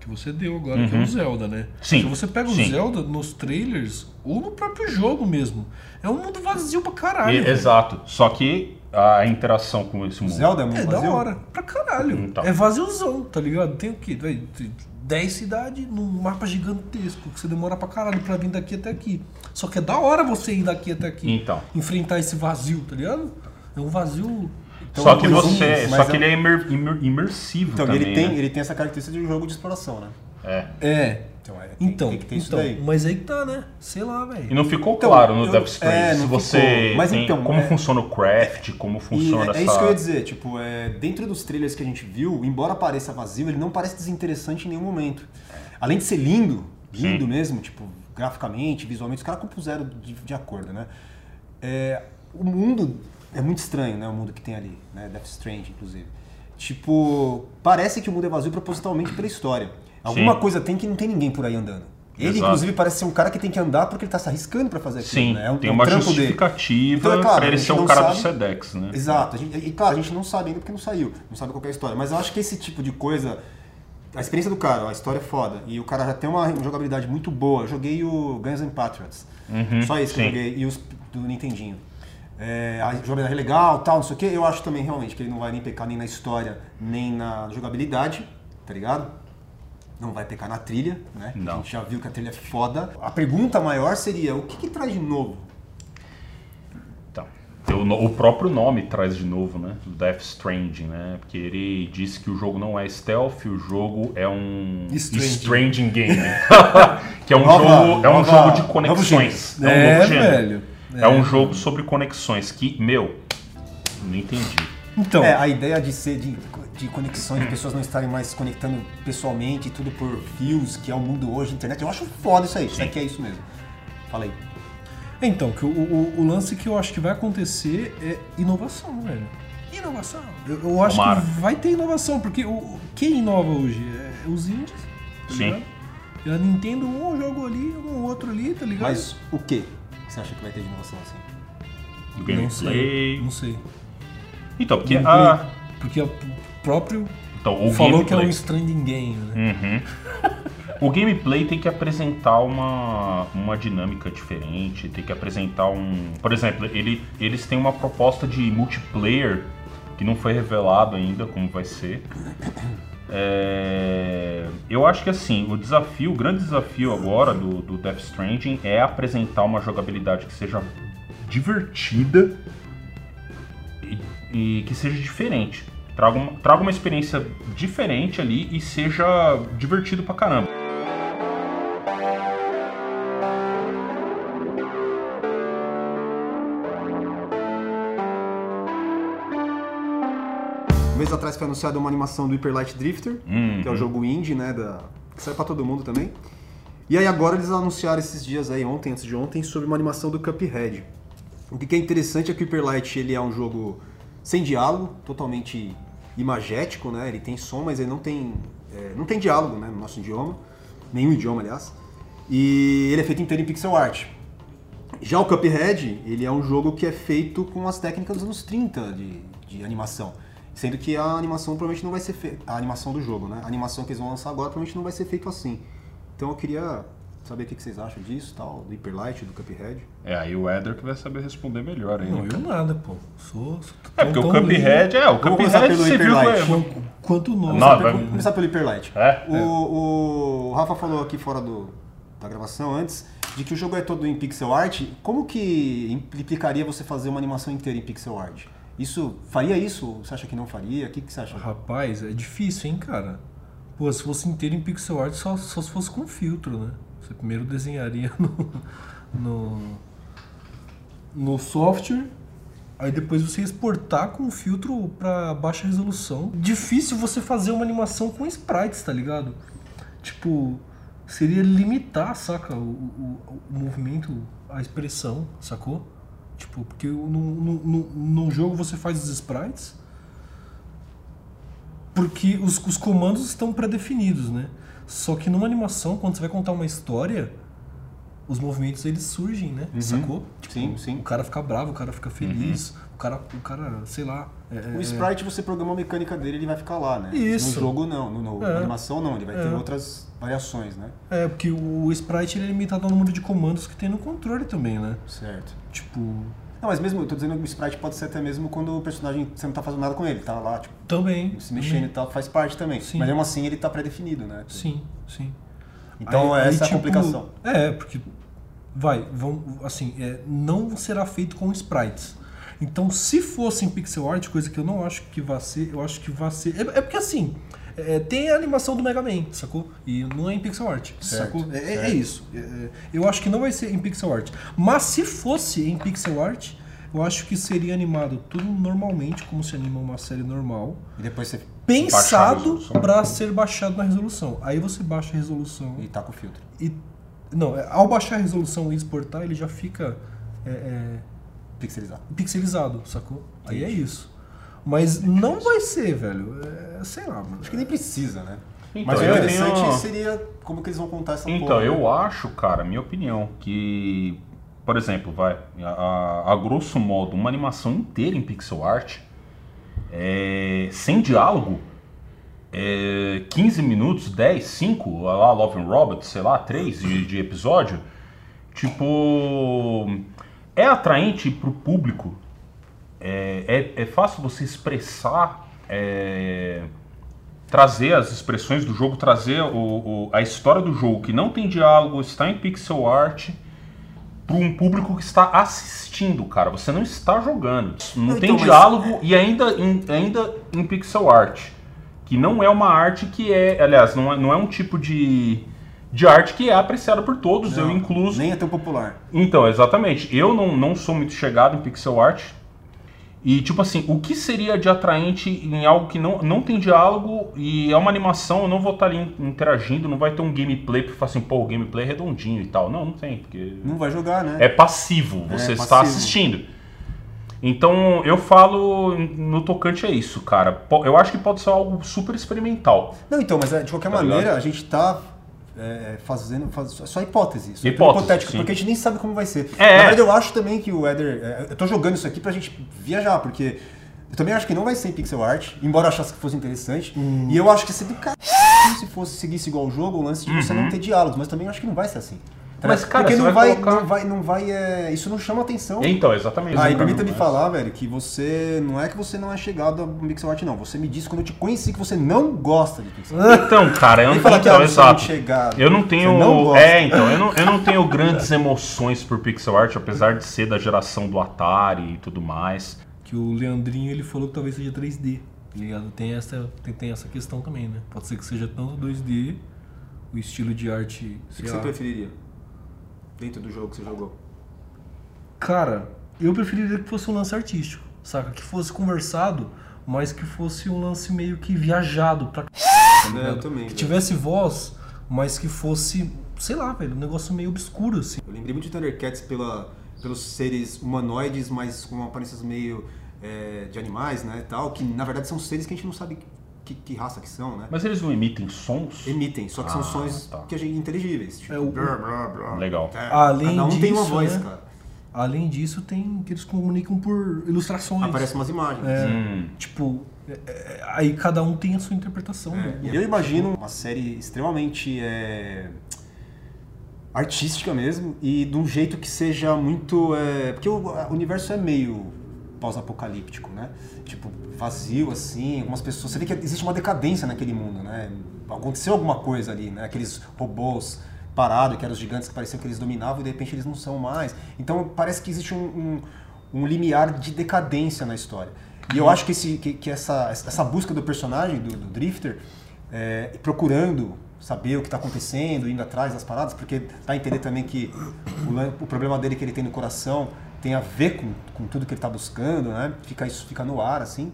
que você deu agora, que é o Zelda, né? Uhum. Sim, Se você pega o sim. Zelda nos trailers ou no próprio jogo mesmo, é um mundo vazio pra caralho. E- exato. Só que a interação com esse mundo. Zelda é muito É da vazio? hora, pra caralho. Então. É vaziozão, tá ligado? Tem o quê? Véi, tem 10 cidades num mapa gigantesco que você demora pra caralho pra vir daqui até aqui. Só que é da hora você ir daqui até aqui. Então. Enfrentar esse vazio, tá ligado? É um vazio. Então, só que mas você. Só que é- ele é imer- imer- imersivo Então, também. ele, tem, né? ele tem essa característica de um jogo de exploração, né? É. É. Então, é, tem, Então, tem que ter isso então daí. mas aí que tá, né? Sei lá, E velho. não ficou Então, claro no eu- Death Stranding é, se você. Mas tem- então, como é- funciona o craft, como E funciona é, essa é isso que eu ia dizer, tipo, é, dentro dos trailers que a gente viu, embora pareça vazio, ele não parece desinteressante em nenhum momento. Além de ser lindo, lindo Sim. mesmo, tipo, graficamente, visualmente, os caras compuseram de, de acordo, né? É, o mundo é muito estranho, né? O mundo que tem ali, né? Death Strange, inclusive. Tipo, parece que o mundo é vazio propositalmente pela história. Alguma Sim. coisa tem que não tem ninguém por aí andando. Ele, Exato. inclusive, parece ser um cara que tem que andar porque ele tá se arriscando pra fazer aquilo, Sim, né? É um, tem é um uma trampo dele. justificativa Então, é claro, ele ser não cara sabe- do Sedex, né? Exato. A gente- e claro, a gente não sabe ainda porque não saiu. Não sabe qual é a história. Mas eu acho que esse tipo de coisa. A experiência do cara, a história é foda. E o cara já tem uma jogabilidade muito boa. Eu joguei o Guns N' Patriots. Só esse que eu Uhum, joguei. E os do Nintendinho. É, a jogabilidade é legal, tal, não sei o que. Eu acho também realmente que ele não vai nem pecar nem na história, nem na jogabilidade, tá ligado? Não vai pecar na trilha, né? Não. A gente já viu que a trilha é foda. A pergunta maior seria: o que, que traz de novo? Então, o, próprio nome traz de novo, né? Death Stranding, né? Porque ele disse que o jogo não é stealth, o jogo é um Stranding. Stranding game. que é um, Nova- jogo, é um nova- jogo de conexões. É um É, novo gênero. velho. É. um jogo sobre conexões que, meu, não entendi. Então, É, a ideia de ser de, de conexões, de pessoas não estarem mais se conectando pessoalmente, tudo por fios, que é o mundo hoje, internet. Eu acho foda isso aí. Isso aqui é isso mesmo. Fala aí. então que o, o, o lance que eu acho que vai acontecer é inovação, velho. Inovação. Eu, eu acho Tomara. que vai ter inovação, porque o, quem inova hoje é os indies, tá Sim. ligado? E a Nintendo, um jogo ali, um outro ali, tá ligado? Mas o que você acha que vai ter de inovação assim? O não sei, gameplay. não sei. Então, porque Gameplay, a. Porque o próprio Então, o falou que é um gameplay- stranding game, né? Uhum. O gameplay tem que apresentar uma, uma dinâmica diferente, tem que apresentar um. Por exemplo, ele, eles têm uma proposta de multiplayer que não foi revelado ainda como vai ser. É, eu acho que assim, o desafio, o grande desafio agora do, do Death Stranding é apresentar uma jogabilidade que seja divertida e, e que seja diferente. Traga uma, traga uma experiência diferente ali e seja divertido pra caramba. Mês atrás foi anunciada uma animação do Hyper Light Drifter, Uhum. que é o jogo indie, né, da... que sai pra todo mundo também. E aí agora eles anunciaram esses dias aí, ontem, antes de ontem, sobre uma animação do Cuphead. O que que é interessante é que o Hyper Light ele é um jogo sem diálogo, totalmente imagético, né? Ele tem som, mas ele não tem, é, não tem diálogo, né, no nosso idioma, nenhum idioma, aliás. E ele é feito inteiro em pixel art. Já o Cuphead, ele é um jogo que é feito com as técnicas dos anos 30 de, de animação. Sendo que a animação provavelmente não vai ser feita. A animação do jogo, né? A animação que eles vão lançar agora provavelmente não vai ser feito assim. Então eu queria saber o que vocês acham disso, tal, do Hyper Light, do Cuphead. É, aí o Eder que vai saber responder melhor aí. Não, eu nada, pô. Sou. sou É, porque o Cuphead, é, o Cuphead pelo você Hyper viu é- lindo. Quanto novo. Não, vai- Vamos começar pelo Hyper Light. É? O, o Rafa falou aqui fora do, da gravação antes de que o jogo é todo em pixel art. Como que implicaria você fazer uma animação inteira em pixel art? Isso faria isso? Você acha que não faria? O que, que você acha? Rapaz, é difícil, hein, cara? Pô, se fosse inteiro em pixel art, só, só se fosse com filtro, né? Você primeiro desenharia no, no, no software, aí depois você exportar com filtro pra baixa resolução. Difícil você fazer uma animação com sprites, tá ligado? Tipo, seria limitar, saca, o, o, o movimento, a expressão, sacou? Tipo, porque no, no, no, no jogo você faz os sprites, porque os, os comandos estão pré-definidos, né? Só que numa animação, quando você vai contar uma história, os movimentos eles surgem, né? Sacou? Tipo, Sim, sim. O cara fica bravo, o cara fica feliz, o, cara, o cara, sei lá. é- O é- sprite, você programa a mecânica dele, ele vai ficar lá, né? Isso. No jogo, não. No, no- É. Na animação, não. Ele vai ter É. outras variações, né? É, porque o sprite ele é limitado ao número de comandos que tem no controle também, né? Certo. Tipo, Não, mas mesmo, eu tô dizendo que o sprite pode ser até mesmo quando o personagem, você não tá fazendo nada com ele, tá lá, tipo, também. se mexendo e tal, faz parte também. Sim. Mas mesmo assim, ele tá pré-definido, né? Sim, sim. Então, Aí- aí, essa é a tipo, complicação. É, porque vai, vão, assim, é, não será feito com sprites. Então, se fosse em pixel art, coisa que eu não acho que vai ser, eu acho que vai ser. É, é porque assim, é, tem a animação do Mega Man, sacou? E não é em pixel art, Certo, sacou? É, é- é certo. isso. É, é, eu acho que não vai ser em pixel art. Mas se fosse em pixel art, eu acho que seria animado tudo normalmente, como se anima uma série normal E depois você pensado para ser baixado na resolução. Aí você baixa a resolução e tá com o filtro. e não, é, ao baixar a resolução e exportar, ele já fica é, é, Pixelizado. pixelizado, sacou? Aí é isso. Mas não vai ser, velho. É, sei lá, mano. Acho que nem precisa, né? Então, Mas o interessante tenho- seria como que eles vão contar essa Então, porra. né? eu acho, cara, minha opinião, que, por exemplo, vai, a, a- a grosso modo, uma animação inteira em pixel art, é, sem diálogo, é, 15 minutos, 10, 5, lá, Love and Robot, sei lá, 3 de, de episódio, tipo, é atraente pro público, é, é, é fácil você expressar, é, trazer as expressões do jogo, trazer o, o- a história do jogo que não tem diálogo, está em pixel art, para um público que está assistindo, cara. Você não está jogando. Não Não, tem então, mas- diálogo e ainda em, ainda em pixel art. Que não é uma arte que é. Aliás, não é, não é um tipo de, de arte que é apreciada por todos, eu Não, incluso. Nem é tão popular. Então, exatamente. Eu não, não sou muito chegado em pixel art. E, tipo assim, o que seria de atraente em algo que não, não tem diálogo e é uma animação, eu não vou estar ali interagindo, não vai ter um gameplay pra falar assim, pô, o gameplay é redondinho e tal. Não, não tem, porque Não vai jogar, né? é passivo, você É, está passivo. assistindo. Então, eu falo no tocante a isso, cara. Eu acho que pode ser algo super experimental. Não, então, mas é, de qualquer Tá maneira, ligado? a gente tá é, fazendo faz, só hipótese, só Hipótese, hipotético, sim. porque a gente nem sabe como vai ser. É. Na verdade, eu acho também que o Eder. é, eu tô jogando isso aqui pra gente viajar, porque eu também acho que não vai ser em pixel art, embora eu achasse que fosse interessante. Hum. E eu acho que seria do cara se fosse seguisse igual o jogo, o lance de você Uhum. não ter diálogos, mas também acho que não vai ser assim. Mas, cara, Porque não vai vai, colocar- não vai, não vai, é, isso não chama atenção. Então, exatamente. Ah, e Nunca permita vi me mais. falar, velho, que você não é que você não é chegado ao pixel art, não. Você me disse quando eu te conheci que você não gosta de pixel art. Então, cara, eu não que é então, exato. chegado. Eu não tenho. Não é, então, eu não, eu não tenho grandes emoções por pixel art, apesar de ser da geração do Atari e tudo mais. Que o Leandrinho ele falou que talvez seja 3D. tá ligado? Tem essa, tem, tem essa questão também, né? Pode ser que seja tanto 2D, o estilo de arte. O que sei você lá. preferiria? Dentro do jogo que você jogou. Cara, eu preferiria que fosse um lance artístico, saca? Que fosse conversado, mas que fosse um lance meio que viajado pra c... tá ligado? eu também, Que velho. tivesse voz, mas que fosse, sei lá, velho, um negócio meio obscuro, assim. Eu lembrei muito de Thundercats pela, pelos seres humanoides, mas com aparências meio é, de animais, né, tal, que na verdade são seres que a gente não sabe que, que raça que são, né? Mas eles não emitem sons? Emitem, só que são Ah, sons tá. que a gente inteligíveis. Tipo, É, o- blá, blá, blá. Legal. É, Além cada um tem uma disso, voz, né? cara. Além disso, tem que eles comunicam por ilustrações. Aparecem umas imagens. É, Hum. Tipo, é, é, aí cada um tem a sua interpretação. É, e eu imagino uma série extremamente é, artística mesmo e de um jeito que seja muito. é, porque o universo é meio pós-apocalíptico, né? Tipo, vazio assim, algumas pessoas. Você vê que existe uma decadência naquele mundo, né? Aconteceu alguma coisa ali, né? Aqueles robôs parados, que eram os gigantes que pareciam que eles dominavam e de repente eles não são mais. Então parece que existe um, um, um limiar de decadência na história. E eu acho que, esse, que, que essa, essa busca do personagem, do, do Drifter, é, procurando saber o que está acontecendo, indo atrás das paradas, porque dá a entender também que o, o problema dele que ele tem no coração tem a ver com, com tudo que ele está buscando, né? Fica, isso fica no ar, assim.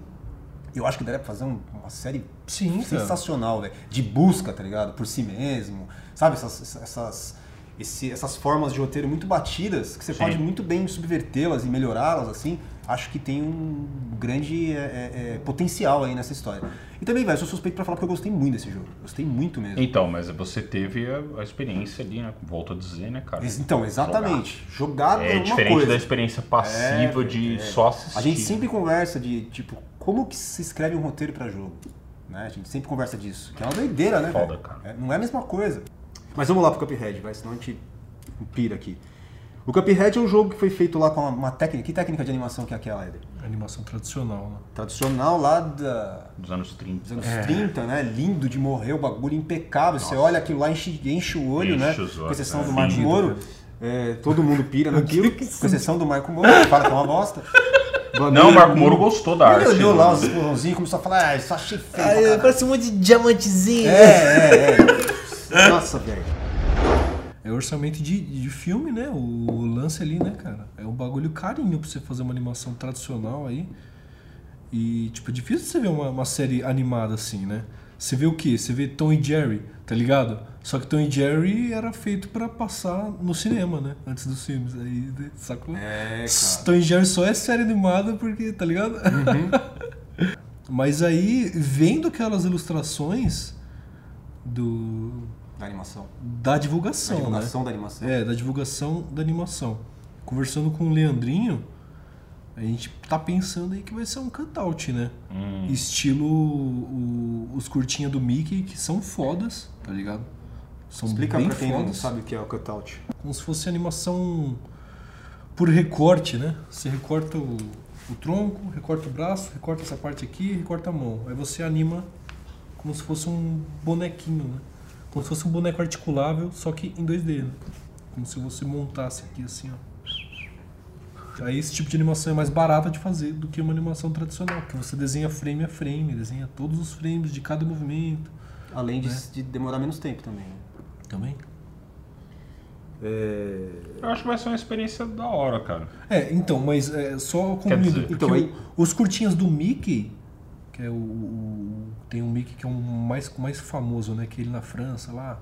Eu acho que daria pra fazer um- uma série Sim, sensacional, velho. De busca, tá ligado? Por si mesmo. Sabe? Essas, essas, esse- essas formas de roteiro muito batidas, que você Sim. pode muito bem subvertê-las e melhorá-las, assim. Acho que tem um grande é, é, é, potencial aí nessa história. E também, velho, eu sou suspeito pra falar porque eu gostei muito desse jogo. Gostei muito mesmo. Então, mas você teve a, a experiência ali, né? Volto a dizer, né, cara? Então, exatamente. Jogado é, É uma diferente coisa. da experiência passiva É, de é. só assistir. A gente sempre conversa de, tipo, como que se escreve um roteiro pra jogo? Né? A gente sempre conversa disso. Que é uma doideira, né? Foda, cara. É, não é a mesma coisa. Mas vamos lá pro Cuphead, vai, senão a gente pira aqui. O Cuphead é um jogo que foi feito lá com uma, uma técnica. Que técnica de animação que é aquela, Eder? Animação tradicional, né? Tradicional lá da, Dos anos 30. dos anos É. 30, né? Lindo de morrer, o bagulho impecável. Você olha aquilo lá, enche, enche o olho, Enche né? os olhos, com exceção é. do Marco Moro. É, todo mundo pira naquilo, com exceção do Marco Moro, que fala que é uma bosta. Não, o Marco Moro gostou da arte. Ele olhou lá né? os explosãozinhos e começou a falar, ah, isso achei feio. caralho." parece um monte de diamantezinho. É, é, é. Nossa, velho. É orçamento de, de filme, né? O, o lance ali, né, cara? É um bagulho carinho pra você fazer uma animação tradicional aí. E, tipo, é difícil você ver uma, uma série animada assim, né? Você vê o quê? Você vê Tom e Jerry, tá ligado? Só que Tom e Jerry era feito pra passar no cinema, né? Antes dos filmes. Aí, sacou? É, cara. Tom e Jerry só é série animada porque, tá ligado? Mas aí, vendo aquelas ilustrações do Da animação. da Da divulgação, né? divulgação da animação. É, da divulgação da animação. Conversando com o Leandrinho, a gente tá pensando aí que vai ser um cutout, né? Hum. Estilo o- os curtinha do Mickey, que são fodas, tá ligado? São Explica bem pra quem não fodas. sabe o que é o cutout. Como se fosse animação por recorte, né? Você recorta o, o tronco, recorta o braço, recorta essa parte aqui e recorta a mão. Aí você anima como se fosse um bonequinho, né? Como se fosse um boneco articulável, só que em 2D, né? Como se você montasse aqui assim, ó. Aí esse tipo de animação é mais barata de fazer do que uma animação tradicional, que você desenha frame a frame, desenha todos os frames de cada movimento. Além de, É. de demorar menos tempo também. né? Também? É... Eu acho que vai ser uma experiência da hora, cara. É, então, mas é, só concluindo. dizer, porque então, aí- os curtinhas do Mickey, que é o, o- Tem um Mickey que é o mais, mais famoso, né? Que é ele na França lá.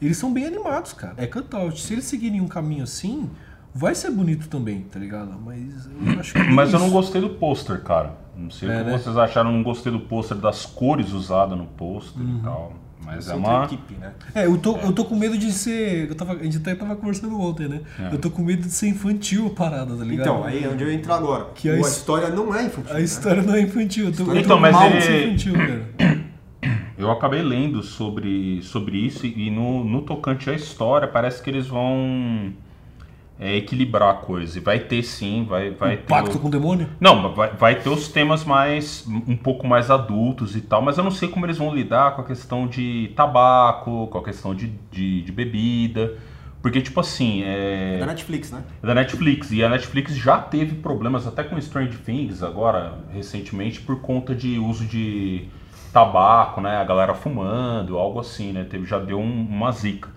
Eles são bem animados, cara. É cutout. Se eles seguirem um caminho assim, vai ser bonito também, tá ligado? Mas eu acho que. é Mas eu não isso. gostei do pôster, cara. Não sei É, o que né? vocês acharam, não gostei do pôster, das cores usadas no pôster Uhum. e tal. Mas é uma. equipe, né? É, eu tô, eu tô com medo de ser. Eu tava, a gente até tava conversando ontem, né? É. Eu tô com medo de ser infantil a parada, tá ligado? Então, aí é onde eu entro agora. Que a a, his- história não é infantil. A né? história não é infantil. Eu tô, eu tô Então, com mas mal de ele- ser infantil, cara. Eu acabei lendo sobre, sobre isso e no, no tocante à história, parece que eles vão é, equilibrar a coisa. E vai ter sim, vai, vai ter. Pacto o- com o demônio? Não, vai, vai ter os temas mais um pouco mais adultos e tal, mas eu não sei como eles vão lidar com a questão de tabaco, com a questão de, de, de bebida. Porque, tipo assim, é. Da Netflix, né? É da Netflix. E a Netflix já teve problemas até com Stranger Things agora, recentemente, por conta de uso de tabaco, né? A galera fumando, algo assim, né? Teve, já deu um- uma zica.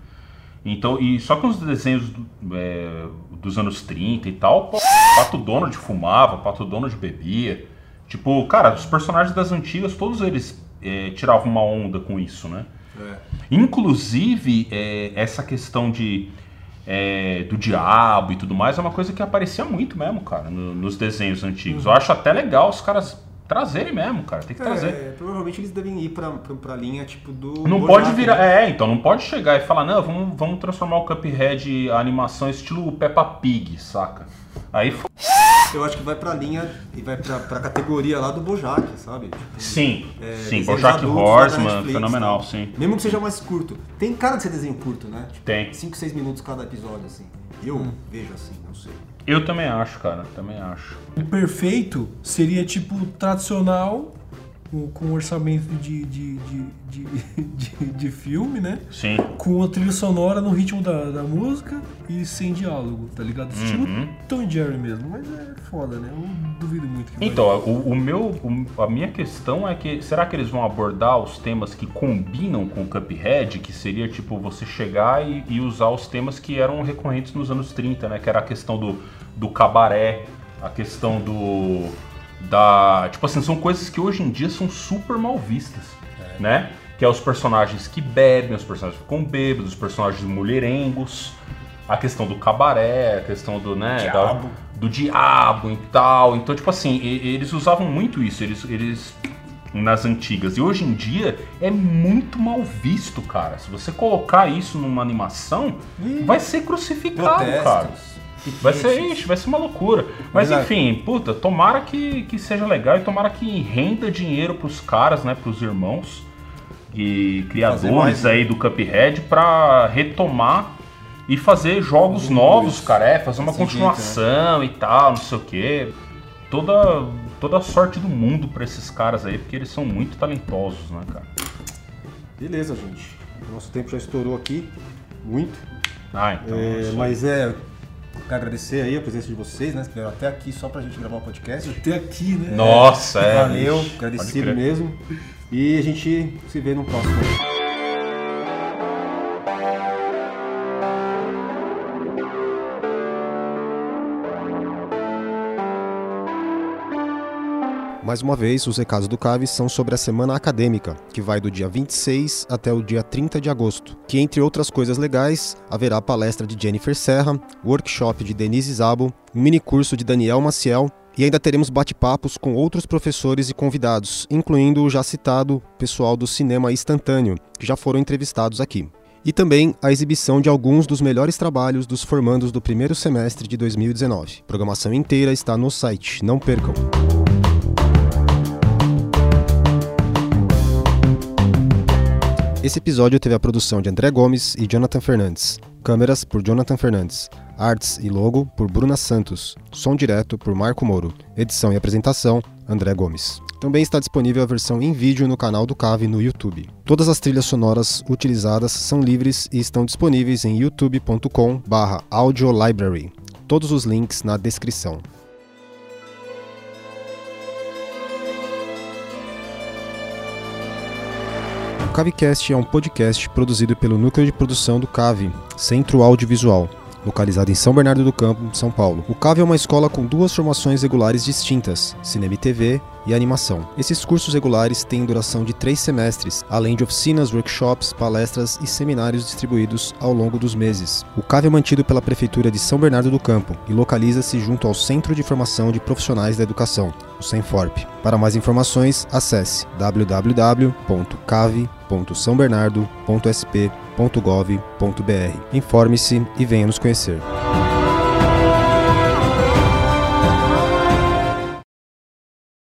Então, e só com os desenhos é, dos anos 30 e tal, Pato Donald fumava, Pato Donald bebia. Tipo, cara, os personagens das antigas, todos eles é, tiravam uma onda com isso, né? Inclusive, é, essa questão de é, do diabo e tudo mais é uma coisa que aparecia muito mesmo, cara, no- nos desenhos antigos. Eu acho até legal os caras trazerem mesmo, cara. Tem que trazer. É, provavelmente eles devem ir pra, pra, pra linha tipo do. Não pode virar. né? É, então não pode chegar e falar, não, vamos, vamos transformar o Cuphead a animação estilo Peppa Pig, saca? Aí f... Eu acho que vai pra linha e vai pra, pra categoria lá do Bojack, sabe? Tipo, Sim, é, sim, Bojack Horseman, Netflix, fenomenal, né? sim. Mesmo que seja mais curto. Tem cara de ser desenho curto, né? Tipo, Tem. 5, 6 minutos cada episódio, assim. Eu vejo assim, não sei. Eu também acho, cara, também acho. O perfeito seria tipo tradicional, com, com orçamento de, de, de, de, de, filme, né? Sim. Com a trilha sonora no ritmo da, da música e sem diálogo, tá ligado? Estilo Uhum. Tom e Jerry mesmo, mas é foda, né? Eu duvido muito que vai. Então, o, o meu, o- a minha questão é que será que eles vão abordar os temas que combinam com o Cuphead, que seria tipo você chegar e, e usar os temas que eram recorrentes nos anos 30, né? Que era a questão do, do cabaré, a questão do da, tipo assim, são coisas que hoje em dia são super mal vistas, né? Que é os personagens que bebem, os personagens que ficam bêbados, os personagens mulherengos, a questão do cabaré, a questão do, né, da- Diabo. do diabo e tal. Então, tipo assim, e- eles usavam muito isso, eles, eles nas antigas. E hoje em dia é muito mal visto, cara. Se você colocar isso numa animação, vai ser crucificado, cara. Vai ser, ixi, vai ser uma loucura. Mas Exato. enfim, puta, tomara que, que seja legal e tomara que renda dinheiro pros caras, né, pros irmãos e criadores mais, né? aí do Cuphead pra retomar e fazer jogos novos, cara. É, fazer uma jeito, né? continuação e tal, não sei o quê. Toda, toda a sorte do mundo pra esses caras aí, porque eles são muito talentosos, né, cara? Beleza, gente. Nosso tempo já estourou aqui. Muito. Ah, então. É, isso aí. mas é. Quero agradecer aí a presença de vocês, né? Que vieram até aqui só pra gente gravar o podcast. Até aqui, né? Nossa, é. Valeu, agradecido mesmo. E a gente se vê no próximo. Mais uma vez, os recados do CAVE são sobre a semana acadêmica, que vai do dia 26 até o dia 30 de agosto, que entre outras coisas legais, haverá palestra de Jennifer Serra, workshop de Denise Zabo, um mini curso de Daniel Maciel e ainda teremos bate-papos com outros professores e convidados, incluindo o já citado pessoal do cinema instantâneo, que já foram entrevistados aqui. E também a exibição de alguns dos melhores trabalhos dos formandos do primeiro semestre de 2019. A programação inteira está no site, não percam. Esse episódio teve a produção de André Gomes e Jonathan Fernandes. Câmeras por Jonathan Fernandes. Artes e logo por Bruna Santos. Som direto por Marco Moro. Edição e apresentação André Gomes. Também está disponível a versão em vídeo no canal do Cave no YouTube. Todas as trilhas sonoras utilizadas são livres e estão disponíveis em youtube.com/audiolibrary. Todos os links na descrição. Cavecast é um podcast produzido pelo Núcleo de Produção do Cave, Centro Audiovisual, localizado em São Bernardo do Campo, São Paulo. O Cave é uma escola com duas formações regulares distintas, cinema e TV e animação. Esses cursos regulares têm duração de três semestres, além de oficinas, workshops, palestras e seminários distribuídos ao longo dos meses. O Cave é mantido pela Prefeitura de São Bernardo do Campo e localiza-se junto ao Centro de Formação de Profissionais da Educação, o CENFORP. Para mais informações, acesse www.cave.sãobernardo.sp.gov.br. Informe-se e venha nos conhecer.